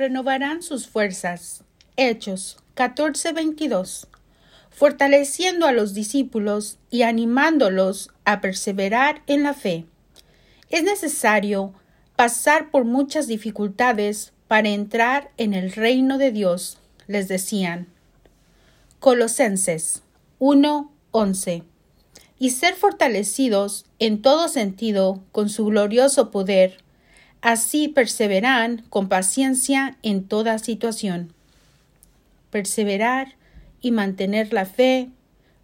renovarán sus fuerzas. Hechos 14:22. Fortaleciendo a los discípulos y animándolos a perseverar en la fe. Es necesario pasar por muchas dificultades para entrar en el reino de Dios, les decían. Colosenses 1:11 y ser fortalecidos en todo sentido con su glorioso poder. Así perseveran con paciencia en toda situación. Perseverar y mantener la fe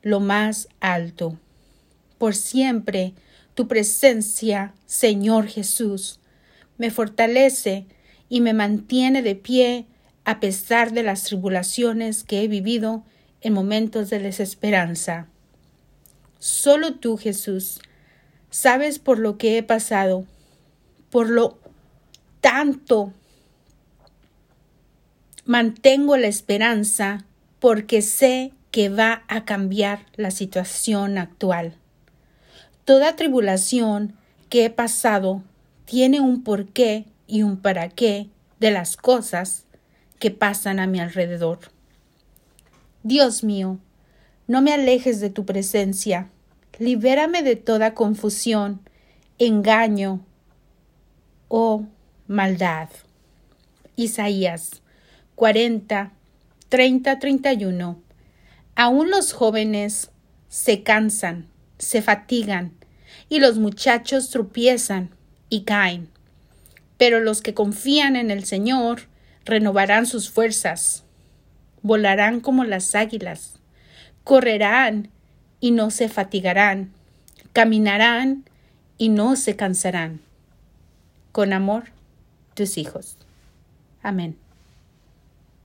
lo más alto. Por siempre tu presencia, Señor Jesús, me fortalece y me mantiene de pie a pesar de las tribulaciones que he vivido en momentos de desesperanza. Solo tú, Jesús, sabes por lo que he pasado, por lo tanto. Mantengo la esperanza porque sé que va a cambiar la situación actual. Toda tribulación que he pasado tiene un porqué y un para qué de las cosas que pasan a mi alrededor. Dios mío, no me alejes de tu presencia. Libérame de toda confusión, engaño o maldad. Isaías 40, 30, 31. Aún los jóvenes se cansan, se fatigan, y los muchachos tropiezan y caen. Pero los que confían en el Señor renovarán sus fuerzas, volarán como las águilas correrán y no se fatigarán, caminarán y no se cansarán. Con amor, tus hijos. Amén.